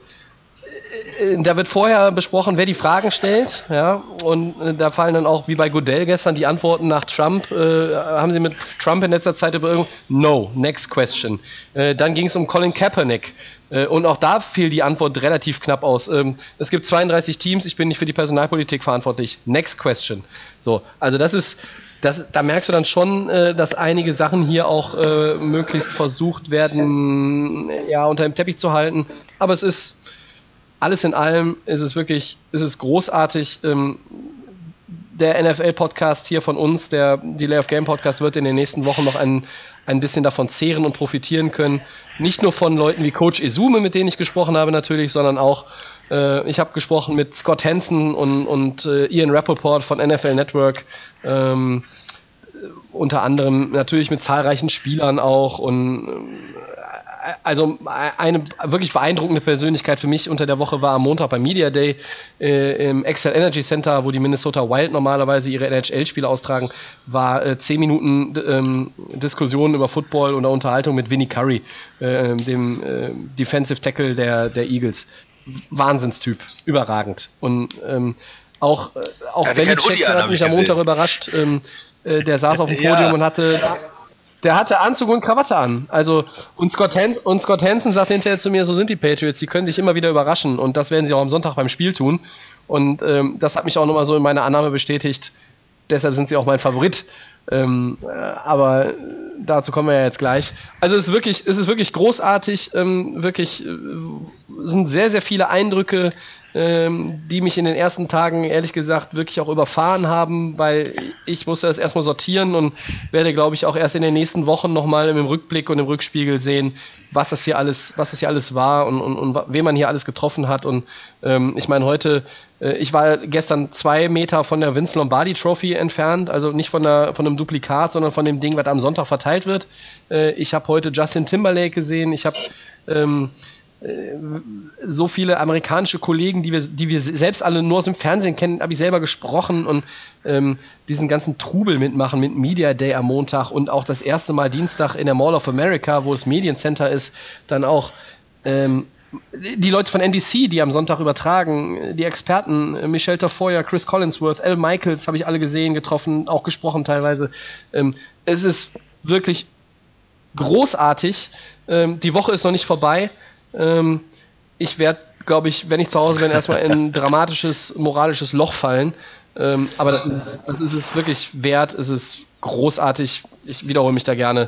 da wird vorher besprochen, wer die Fragen stellt, ja, und äh, da fallen dann auch, wie bei Goodell gestern, die Antworten nach Trump. Äh, haben Sie mit Trump in letzter Zeit über irgendwo? No, next question. Äh, dann ging es um Colin Kaepernick. Äh, und auch da fiel die Antwort relativ knapp aus. Ähm, es gibt 32 Teams, ich bin nicht für die Personalpolitik verantwortlich. Next question. So, also das ist, das, da merkst du dann schon, äh, dass einige Sachen hier auch äh, möglichst versucht werden, ja, unter dem Teppich zu halten. Aber es ist alles in allem, ist es wirklich, ist es großartig. Ähm, der NFL-Podcast hier von uns, der Delay of Game Podcast, wird in den nächsten Wochen noch ein, ein bisschen davon zehren und profitieren können. Nicht nur von Leuten wie Coach Izume, mit denen ich gesprochen habe natürlich, sondern auch, äh, ich habe gesprochen mit Scott Hansen und, und äh, Ian Rappaport von NFL Network. Ähm, unter anderem natürlich mit zahlreichen Spielern auch und also eine wirklich beeindruckende Persönlichkeit für mich unter der Woche war am Montag beim Media Day äh, im Excel Energy Center, wo die Minnesota Wild normalerweise ihre NHL-Spiele austragen, war äh, zehn Minuten ähm, Diskussion über Football oder Unterhaltung mit Vinnie Curry, äh, dem äh, Defensive Tackle der, der Eagles. Wahnsinnstyp, überragend. Und ähm, auch, äh, auch Belichick hat mich am Montag überrascht. Ähm, äh, der saß auf dem Podium ja. und hatte der hatte Anzug und Krawatte an. Also, und Scott, Han und Scott Hansen sagt hinterher zu mir, so sind die Patriots, die können sich immer wieder überraschen und das werden sie auch am Sonntag beim Spiel tun. Und ähm, das hat mich auch nochmal so in meiner Annahme bestätigt. Deshalb sind sie auch mein Favorit. Ähm, äh, aber dazu kommen wir ja jetzt gleich. Also es ist wirklich, es ist wirklich großartig, ähm, wirklich äh, sind sehr, sehr viele Eindrücke ähm, die mich in den ersten Tagen ehrlich gesagt wirklich auch überfahren haben, weil ich musste das erstmal sortieren und werde, glaube ich, auch erst in den nächsten Wochen nochmal im Rückblick und im Rückspiegel sehen, was das hier alles, was das hier alles war und, und, und wen man hier alles getroffen hat. Und ähm, ich meine, heute, ich war gestern zwei Meter von der Vince Lombardi Trophy entfernt, also nicht von, der, von einem Duplikat, sondern von dem Ding, was am Sonntag verteilt wird. Äh, ich habe heute Justin Timberlake gesehen, ich habe ähm, so viele amerikanische Kollegen, die wir, die wir selbst alle nur aus dem Fernsehen kennen, habe ich selber gesprochen und ähm, diesen ganzen Trubel mitmachen mit Media Day am Montag und auch das erste Mal Dienstag in der Mall of America, wo das Mediencenter ist, dann auch ähm, die Leute von NBC, die am Sonntag übertragen, die Experten, Michelle Tafoya, Chris Collinsworth, Al Michaels, habe ich alle gesehen, getroffen, auch gesprochen teilweise. Ähm, es ist wirklich großartig. Ähm, die Woche ist noch nicht vorbei. Ähm, ich werde, glaube ich, wenn ich zu Hause bin, erstmal in ein dramatisches, moralisches Loch fallen. Aber das ist, das ist es wirklich wert. Es ist großartig. Ich wiederhole mich da gerne.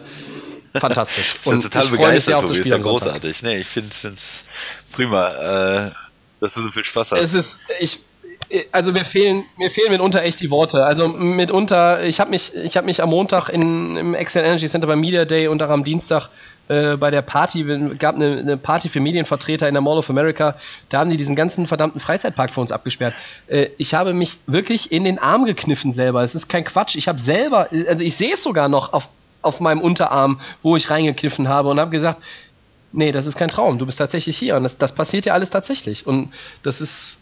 Fantastisch. ich bin total begeistert, Tobi. Ist ja großartig. Nee, ich finde es prima, äh, dass du so viel Spaß hast. Es ist, ich, also mir fehlen, mir fehlen mitunter echt die Worte. Also mitunter, ich habe mich, ich habe mich am Montag in, im Excel Energy Center beim Media Day und auch am Dienstag äh, bei der Party, gab eine, eine, Party für Medienvertreter in der Mall of America, da haben die diesen ganzen verdammten Freizeitpark für uns abgesperrt. Äh, ich habe mich wirklich in den Arm gekniffen selber. Es ist kein Quatsch. Ich habe selber, also ich sehe es sogar noch auf, auf meinem Unterarm, wo ich reingekniffen habe und habe gesagt, nee, das ist kein Traum, du bist tatsächlich hier und das, das passiert ja alles tatsächlich. Und das ist,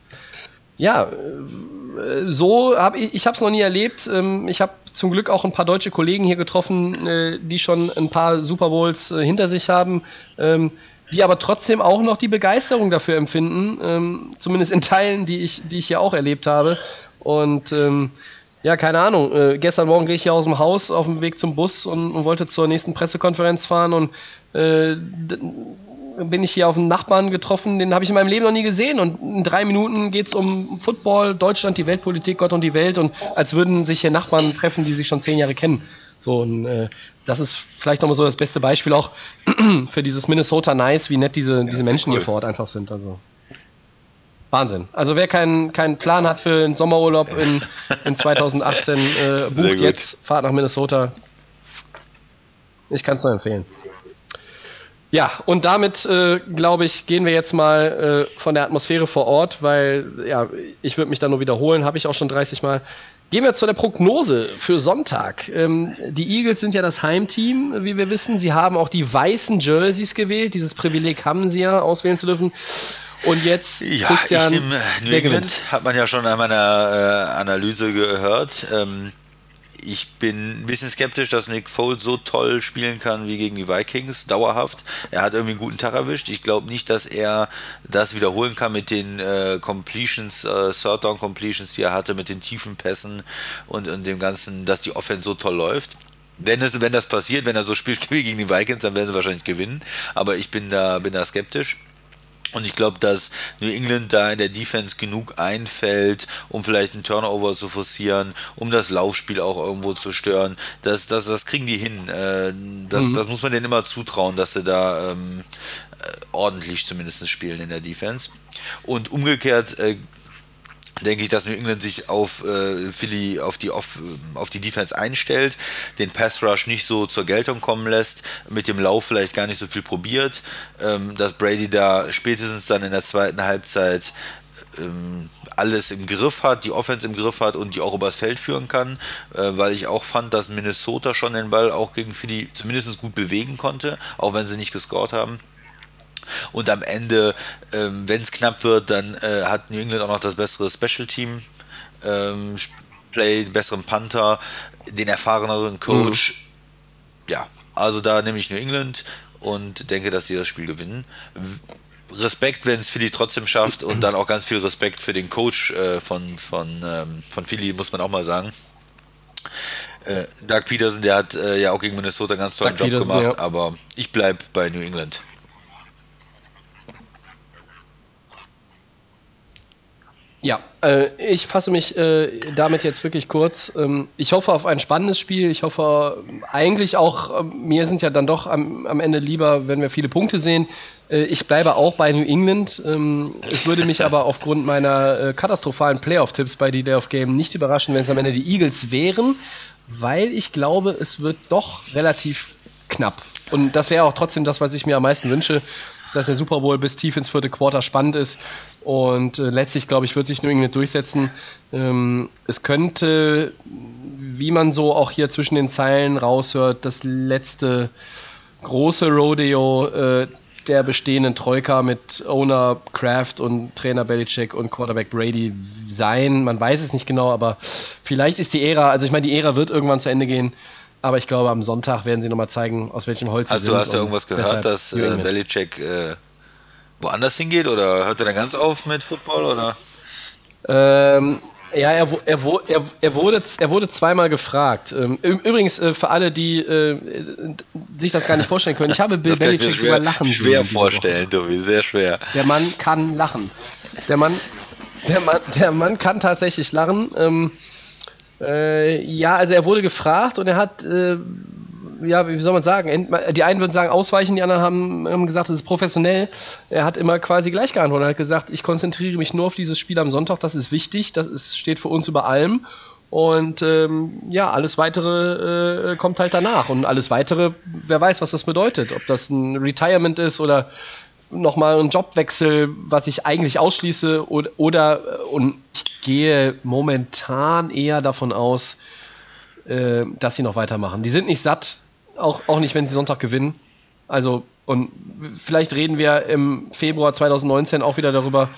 ja, äh, so habe ich, ich habe es noch nie erlebt. Ähm, ich habe zum Glück auch ein paar deutsche Kollegen hier getroffen, äh, die schon ein paar Super Bowls äh, hinter sich haben, ähm, die aber trotzdem auch noch die Begeisterung dafür empfinden, ähm, zumindest in Teilen, die ich, die ich hier auch erlebt habe. Und ja, keine Ahnung. Äh, gestern Morgen gehe ich hier aus dem Haus auf dem Weg zum Bus und, und wollte zur nächsten Pressekonferenz fahren und äh, bin ich hier auf einen Nachbarn getroffen, den habe ich in meinem Leben noch nie gesehen. Und in drei Minuten geht es um Football, Deutschland, die Weltpolitik, Gott und die Welt. Und als würden sich hier Nachbarn treffen, die sich schon zehn Jahre kennen. So, und äh, das ist vielleicht nochmal so das beste Beispiel auch für dieses Minnesota Nice, wie nett diese, diese Menschen cool. hier vor Ort einfach sind. Also. Wahnsinn. Also wer keinen keinen Plan hat für einen Sommerurlaub in, in 2018, äh, bucht jetzt, fahrt nach Minnesota. Ich kann es nur empfehlen. Ja, und damit, äh, glaube ich, gehen wir jetzt mal äh, von der Atmosphäre vor Ort, weil, ja, ich würde mich da nur wiederholen, habe ich auch schon 30 Mal. Gehen wir zu der Prognose für Sonntag. Ähm, die Eagles sind ja das Heimteam, wie wir wissen. Sie haben auch die weißen Jerseys gewählt. Dieses Privileg haben sie ja, auswählen zu dürfen. Und jetzt ja, Christian, ich nehme New England, hat man ja schon an meiner äh, Analyse gehört. Ähm, ich bin ein bisschen skeptisch, dass Nick Foles so toll spielen kann wie gegen die Vikings, dauerhaft. Er hat irgendwie einen guten Tag erwischt. Ich glaube nicht, dass er das wiederholen kann mit den äh, Completions, äh, Third Down Completions, die er hatte, mit den tiefen Pässen und, und dem Ganzen, dass die Offense so toll läuft. Wenn, es, wenn das passiert, wenn er so spielt wie gegen die Vikings, dann werden sie wahrscheinlich gewinnen. Aber ich bin da, bin da skeptisch. Und ich glaube, dass New England da in der Defense genug einfällt, um vielleicht einen Turnover zu forcieren, um das Laufspiel auch irgendwo zu stören. Das, das, das kriegen die hin. Äh, das, mhm. das muss man denen immer zutrauen, dass sie da ähm, äh, ordentlich zumindest spielen in der Defense. Und umgekehrt äh, denke ich, dass New England sich auf äh, Philly, auf die, auf, auf die Defense einstellt, den Pass Rush nicht so zur Geltung kommen lässt, mit dem Lauf vielleicht gar nicht so viel probiert, ähm, dass Brady da spätestens dann in der zweiten Halbzeit ähm, alles im Griff hat, die Offense im Griff hat und die auch übers Feld führen kann, äh, weil ich auch fand, dass Minnesota schon den Ball auch gegen Philly zumindest gut bewegen konnte, auch wenn sie nicht gescored haben. Und am Ende, ähm, wenn es knapp wird, dann äh, hat New England auch noch das bessere Special Team. Ähm, Play, den besseren Panther, den erfahreneren Coach. Mhm. Ja, also da nehme ich New England und denke, dass die das Spiel gewinnen. Respekt, wenn es Philly trotzdem schafft und dann auch ganz viel Respekt für den Coach äh, von, von, ähm, von Philly, muss man auch mal sagen. Äh, Doug Peterson, der hat äh, ja auch gegen Minnesota einen ganz tollen Doug Job Peterson, gemacht, ja. aber ich bleibe bei New England. Ja, äh, ich fasse mich äh, damit jetzt wirklich kurz. Ähm, ich hoffe auf ein spannendes Spiel. Ich hoffe eigentlich auch, äh, mir sind ja dann doch am, am, Ende lieber, wenn wir viele Punkte sehen. Äh, ich bleibe auch bei New England. Ähm, es würde mich aber aufgrund meiner äh, katastrophalen Playoff-Tipps bei die Day of Game nicht überraschen, wenn es am Ende die Eagles wären, weil ich glaube, es wird doch relativ knapp. Und das wäre auch trotzdem das, was ich mir am meisten wünsche dass der Super Bowl bis tief ins vierte Quarter spannend ist. Und äh, letztlich, glaube ich, wird sich New England durchsetzen. Ähm, es könnte, wie man so auch hier zwischen den Zeilen raushört, das letzte große Rodeo äh, der bestehenden Troika mit Owner Kraft und Trainer Belichick und Quarterback Brady sein. Man weiß es nicht genau, aber vielleicht ist die Ära, also ich meine, die Ära wird irgendwann zu Ende gehen. Aber ich glaube, am Sonntag werden sie nochmal zeigen, aus welchem Holz also sie sind. Also du hast ja irgendwas gehört, dass äh, Belichick äh, woanders hingeht? Oder hört er dann ganz auf mit Football? Oder? Ähm, ja, er, er, er, er, wurde, er wurde zweimal gefragt. Ähm, übrigens, äh, für alle, die äh, sich das gar nicht vorstellen können, ich habe Bill Belichick sogar lachen Schwer vorstellen, Tobi, sehr schwer. Der Mann kann lachen. Der Mann, der Mann, der Mann kann tatsächlich lachen. Ähm, äh, ja, also er wurde gefragt und er hat, äh, ja, wie soll man sagen, die einen würden sagen ausweichen, die anderen haben, haben gesagt, es ist professionell. Er hat immer quasi gleich geantwortet. Er hat gesagt, ich konzentriere mich nur auf dieses Spiel am Sonntag, das ist wichtig, das ist, steht für uns über allem. Und ähm, ja, alles weitere äh, kommt halt danach. Und alles weitere, wer weiß, was das bedeutet. Ob das ein Retirement ist oder nochmal ein Jobwechsel, was ich eigentlich ausschließe. Oder, oder und ich gehe momentan eher davon aus, äh, dass sie noch weitermachen. Die sind nicht satt, auch, auch nicht, wenn sie Sonntag gewinnen. Also, und vielleicht reden wir im Februar 2019 auch wieder darüber,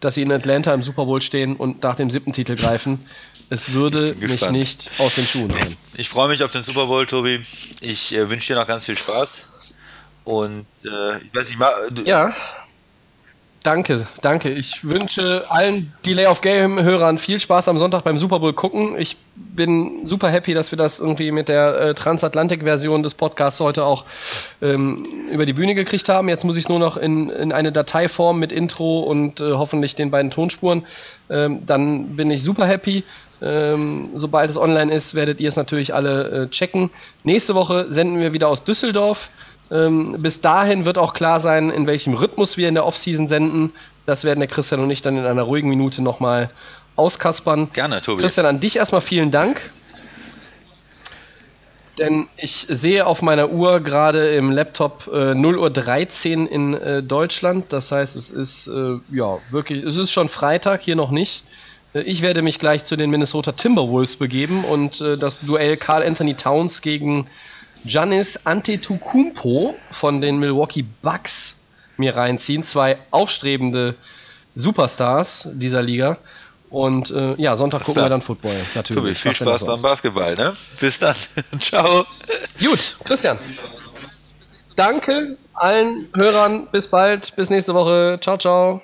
dass sie in Atlanta im Super Bowl stehen und nach dem siebten Titel greifen. Es würde mich nicht aus den Schuhen hauen. Ich freue mich auf den Super Bowl, Tobi. Ich äh, wünsche dir noch ganz viel Spaß. Und äh, ich weiß nicht mal. Ja. Danke, danke. Ich wünsche allen Delay of Game-Hörern viel Spaß am Sonntag beim Super Bowl gucken. Ich bin super happy, dass wir das irgendwie mit der äh, Transatlantik-Version des Podcasts heute auch ähm, über die Bühne gekriegt haben. Jetzt muss ich es nur noch in, in eine Dateiform mit Intro und äh, hoffentlich den beiden Tonspuren. Ähm, dann bin ich super happy. Ähm, sobald es online ist, werdet ihr es natürlich alle äh, checken. Nächste Woche senden wir wieder aus Düsseldorf. Ähm, bis dahin wird auch klar sein, in welchem Rhythmus wir in der Offseason senden. Das werden der Christian und ich dann in einer ruhigen Minute nochmal auskaspern. Gerne, Tobi. Christian, an dich erstmal vielen Dank. Denn ich sehe auf meiner Uhr gerade im Laptop äh, 0.13 Uhr in äh, Deutschland. Das heißt, es ist äh, ja wirklich, es ist schon Freitag, hier noch nicht. Äh, ich werde mich gleich zu den Minnesota Timberwolves begeben und äh, das Duell Carl Anthony Towns gegen Giannis Antetokounmpo von den Milwaukee Bucks mir reinziehen. Zwei aufstrebende Superstars dieser Liga. Und äh, ja, Sonntag gucken da. wir dann Football, natürlich. Tobi, viel Spaß beim Basketball, ne? Bis dann. Ciao. Gut, Christian. Danke allen Hörern. Bis bald. Bis nächste Woche. Ciao, ciao.